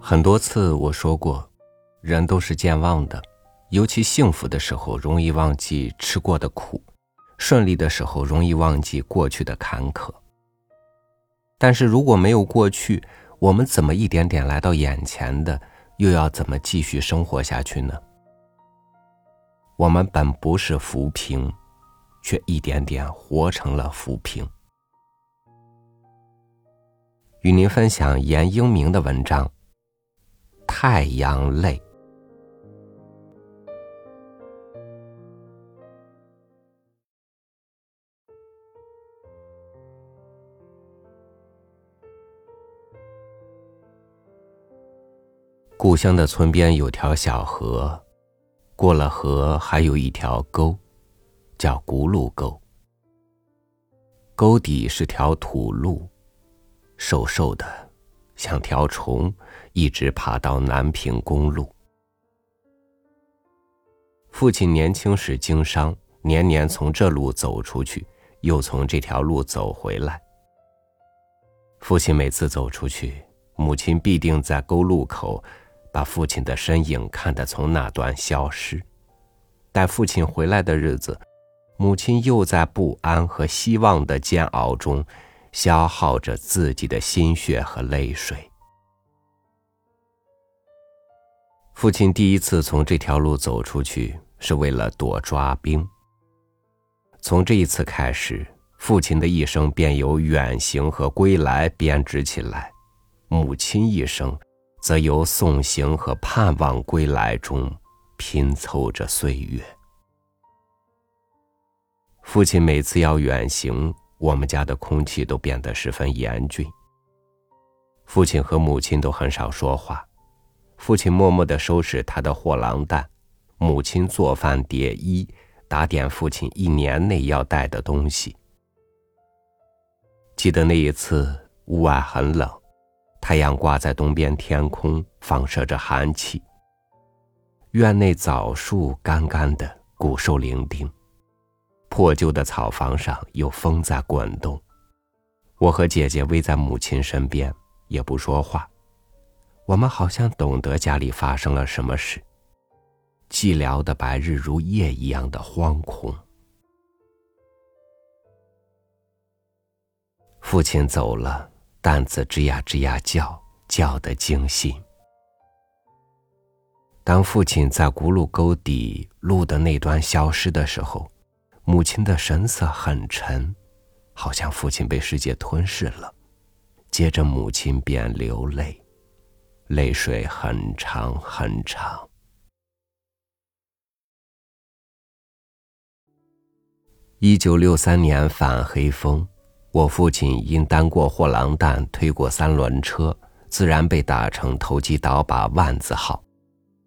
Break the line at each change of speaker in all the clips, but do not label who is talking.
很多次我说过，人都是健忘的，尤其幸福的时候容易忘记吃过的苦，顺利的时候容易忘记过去的坎坷。但是如果没有过去，我们怎么一点点来到眼前的，又要怎么继续生活下去呢？我们本不是浮萍，却一点点活成了浮萍。与您分享严英明的文章。太阳泪。故乡的村边有条小河，过了河还有一条沟，叫轱辘沟。沟底是条土路，瘦瘦的，像条虫。一直爬到南平公路。父亲年轻时经商，年年从这路走出去，又从这条路走回来。父亲每次走出去，母亲必定在沟路口，把父亲的身影看得从那端消失。待父亲回来的日子，母亲又在不安和希望的煎熬中，消耗着自己的心血和泪水。父亲第一次从这条路走出去，是为了躲抓兵。从这一次开始，父亲的一生便由远行和归来编织起来，母亲一生，则由送行和盼望归来中拼凑着岁月。父亲每次要远行，我们家的空气都变得十分严峻。父亲和母亲都很少说话。父亲默默地收拾他的货郎担，母亲做饭叠衣，打点父亲一年内要带的东西。记得那一次，屋外很冷，太阳挂在东边天空，放射着寒气。院内枣树干干的，骨瘦伶仃，破旧的草房上有风在滚动。我和姐姐偎在母亲身边，也不说话。我们好像懂得家里发生了什么事。寂寥的白日如夜一样的惶恐。父亲走了，担子吱呀吱呀叫，叫得惊心。当父亲在轱辘沟底路的那端消失的时候，母亲的神色很沉，好像父亲被世界吞噬了。接着，母亲便流泪。泪水很长很长。一九六三年反黑风，我父亲因单过货郎担，推过三轮车，自然被打成投机倒把万字号，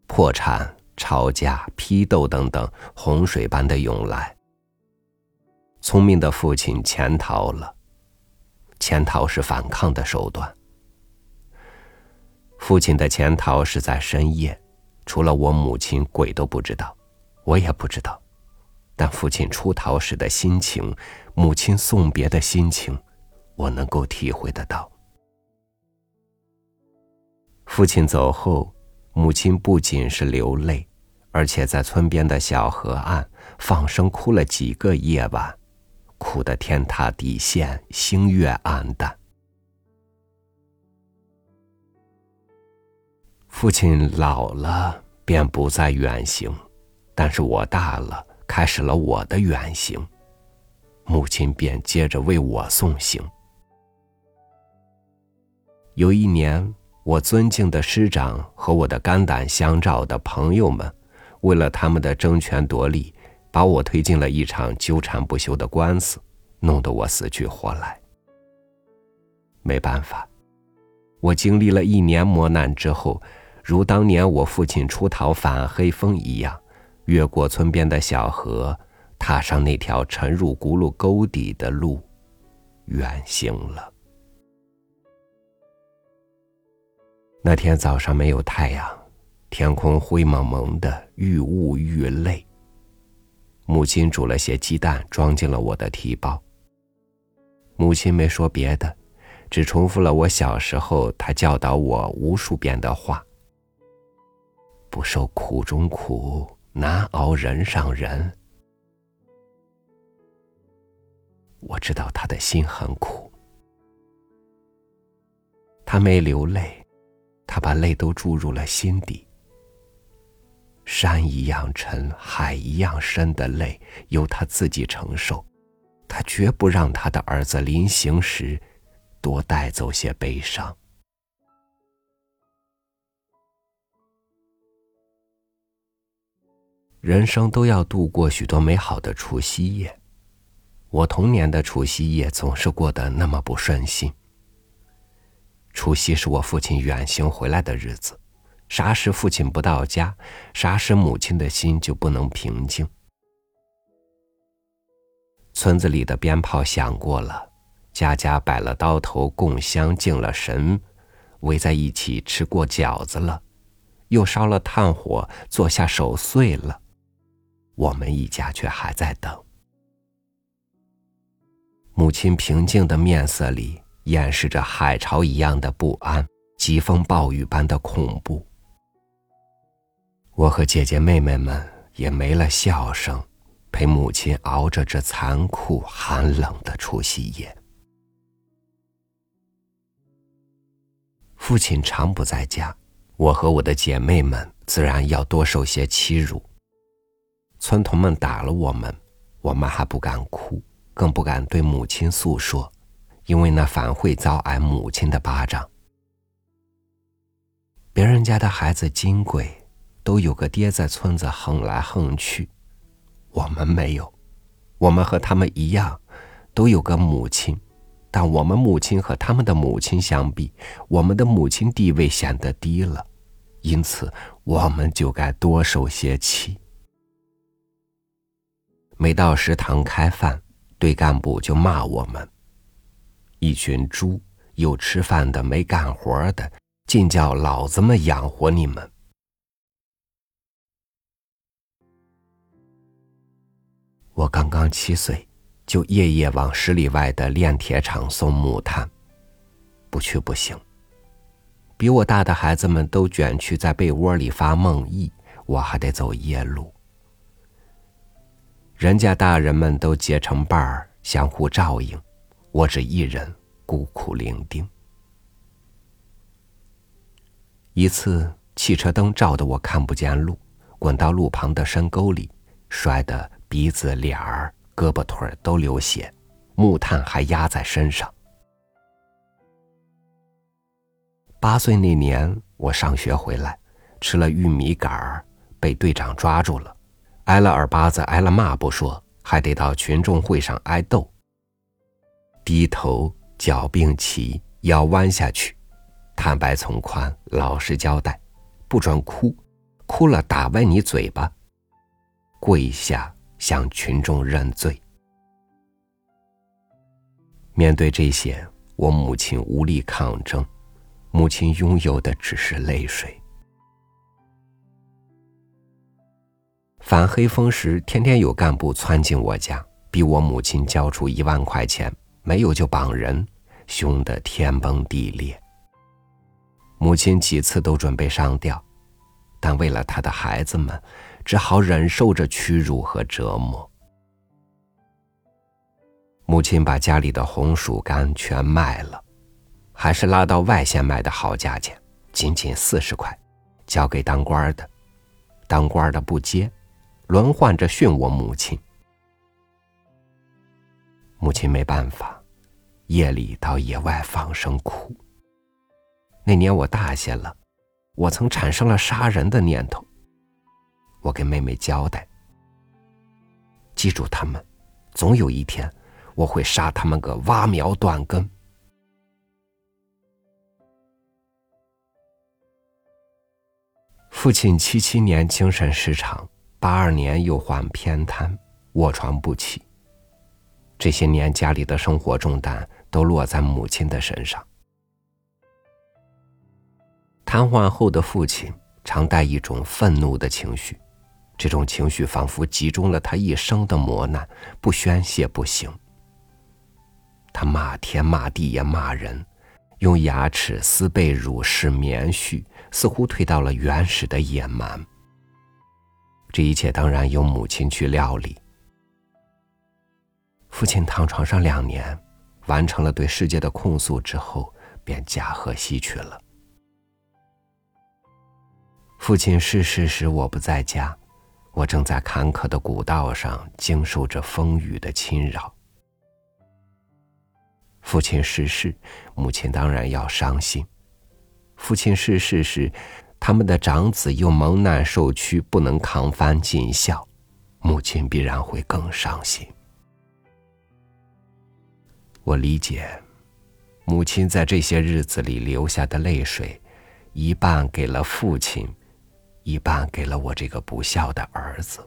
破产、抄家、批斗等等，洪水般的涌来。聪明的父亲潜逃了，潜逃是反抗的手段。父亲的潜逃是在深夜，除了我母亲，鬼都不知道，我也不知道。但父亲出逃时的心情，母亲送别的心情，我能够体会得到。父亲走后，母亲不仅是流泪，而且在村边的小河岸放声哭了几个夜晚，哭得天塌地陷，星月暗淡。父亲老了，便不再远行，但是我大了，开始了我的远行。母亲便接着为我送行。有一年，我尊敬的师长和我的肝胆相照的朋友们，为了他们的争权夺利，把我推进了一场纠缠不休的官司，弄得我死去活来。没办法，我经历了一年磨难之后。如当年我父亲出逃反黑风一样，越过村边的小河，踏上那条沉入轱辘沟底的路，远行了。那天早上没有太阳，天空灰蒙蒙的，愈雾愈累。母亲煮了些鸡蛋，装进了我的提包。母亲没说别的，只重复了我小时候他教导我无数遍的话：“不受苦中苦，难熬人上人。”我知道他的心很苦，他没流泪，他把泪都注入了心底。山一样沉，海一样深的泪，由他自己承受。他绝不让他的儿子临行时多带走些悲伤。人生都要度过许多美好的除夕夜。我童年的除夕夜总是过得那么不顺心。除夕是我父亲远行回来的日子，啥时父亲不到家，啥时母亲的心就不能平静。村子里的鞭炮响过了，家家摆了刀头供香敬了神，围在一起吃过饺子了，又烧了炭火坐下守岁了，我们一家却还在等。母亲平静的面色里掩饰着海潮一样的不安，疾风暴雨般的恐怖。我和姐姐妹妹们也没了笑声，陪母亲熬着这残酷寒冷的除夕夜。父亲常不在家，我和我的姐妹们自然要多受些欺辱。村童们打了我们，我们还不敢哭。更不敢对母亲诉说，因为那反会遭挨母亲的巴掌。别人家的孩子金贵，都有个爹在村子横来横去，我们没有。我们和他们一样，都有个母亲，但我们母亲和他们的母亲相比，我们的母亲地位显得低了，因此我们就该多受些气。每到食堂开饭。队干部就骂我们：“一群猪，有吃饭的没干活的，尽叫老子们养活你们。”我刚刚七岁，就夜夜往十里外的炼铁厂送木炭，不去不行。比我大的孩子们都卷去在被窝里发梦呓，我还得走夜路。人家大人们都结成伴儿，相互照应，我只一人孤苦伶仃。一次，汽车灯照得我看不见路，滚到路旁的深沟里，摔得鼻子、脸儿、胳膊、腿儿都流血，木炭还压在身上。八岁那年，我上学回来，吃了玉米杆儿，被队长抓住了。挨了耳巴子，挨了骂不说，还得到群众会上挨斗。低头，脚并齐，腰弯下去，坦白从宽，老实交代，不准哭，哭了打歪你嘴巴。跪下向群众认罪。面对这些，我母亲无力抗争，母亲拥有的只是泪水。反黑风时，天天有干部窜进我家，逼我母亲交出一万块钱，没有就绑人，凶得天崩地裂。母亲几次都准备上吊，但为了她的孩子们，只好忍受着屈辱和折磨。母亲把家里的红薯干全卖了，还是拉到外县卖的好价钱，仅仅四十块，交给当官的，当官的不接。轮换着训我母亲，母亲没办法，夜里到野外放声哭。那年我大些了，我曾产生了杀人的念头。我给妹妹交代：“记住他们，总有一天我会杀他们个挖苗断根。”父亲七七年精神失常。八二年又患偏瘫，卧床不起。这些年家里的生活重担都落在母亲的身上。瘫痪后的父亲常带一种愤怒的情绪，这种情绪仿佛集中了他一生的磨难，不宣泄不行。他骂天骂地也骂人，用牙齿撕被褥、使棉絮，似乎退到了原始的野蛮。这一切当然由母亲去料理。父亲躺床上两年，完成了对世界的控诉之后，便驾鹤西去了。父亲逝世时，我不在家，我正在坎坷的古道上经受着风雨的侵扰。父亲逝世，母亲当然要伤心。父亲逝世时，他们的长子又蒙难受屈，不能扛帆尽孝，母亲必然会更伤心。我理解，母亲在这些日子里流下的泪水，一半给了父亲。一半给了我这个不孝的儿子。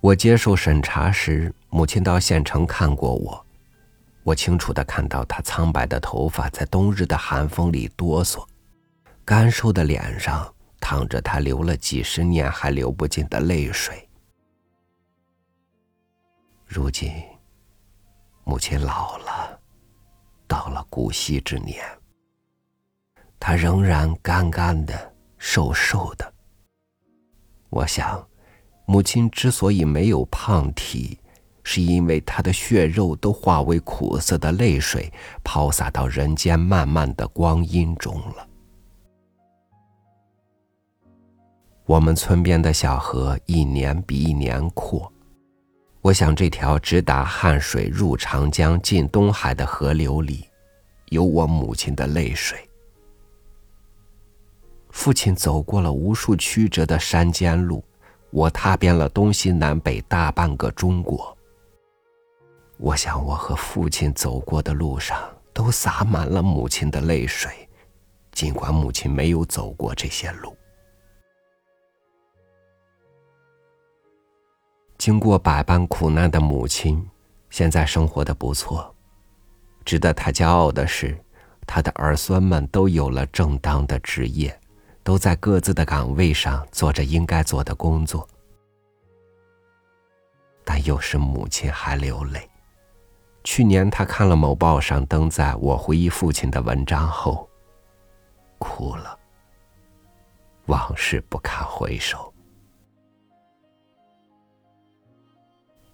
我接受审查时，母亲到县城看过我，我清楚的看到她苍白的头发在冬日的寒风里哆嗦，干瘦的脸上淌着她流了几十年还流不尽的泪水。如今，母亲老了，到了古稀之年。他仍然干干的、瘦瘦的。我想，母亲之所以没有胖体，是因为她的血肉都化为苦涩的泪水，抛洒到人间漫漫的光阴中了。我们村边的小河一年比一年阔，我想这条直达汉水、入长江、进东海的河流里，有我母亲的泪水。父亲走过了无数曲折的山间路，我踏遍了东西南北大半个中国。我想，我和父亲走过的路上都洒满了母亲的泪水，尽管母亲没有走过这些路。经过百般苦难的母亲，现在生活的不错。值得他骄傲的是，他的儿孙们都有了正当的职业。都在各自的岗位上做着应该做的工作，但又是母亲还流泪。去年他看了某报上登载我回忆父亲的文章后，哭了。往事不堪回首。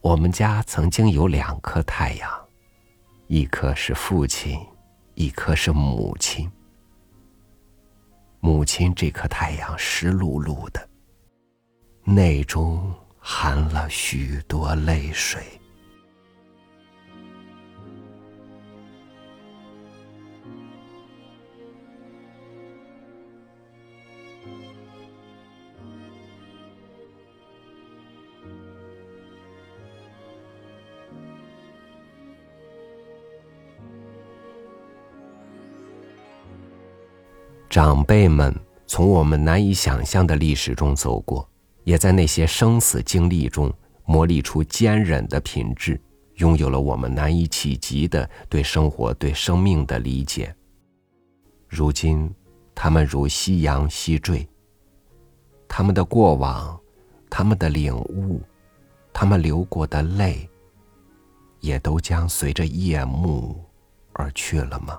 我们家曾经有两颗太阳，一颗是父亲，一颗是母亲。母亲这颗太阳湿漉漉的，内中含了许多泪水。长辈们从我们难以想象的历史中走过，也在那些生死经历中磨砺出坚韧的品质，拥有了我们难以企及的对生活、对生命的理解。如今，他们如夕阳西坠，他们的过往，他们的领悟，他们流过的泪，也都将随着夜幕而去了吗？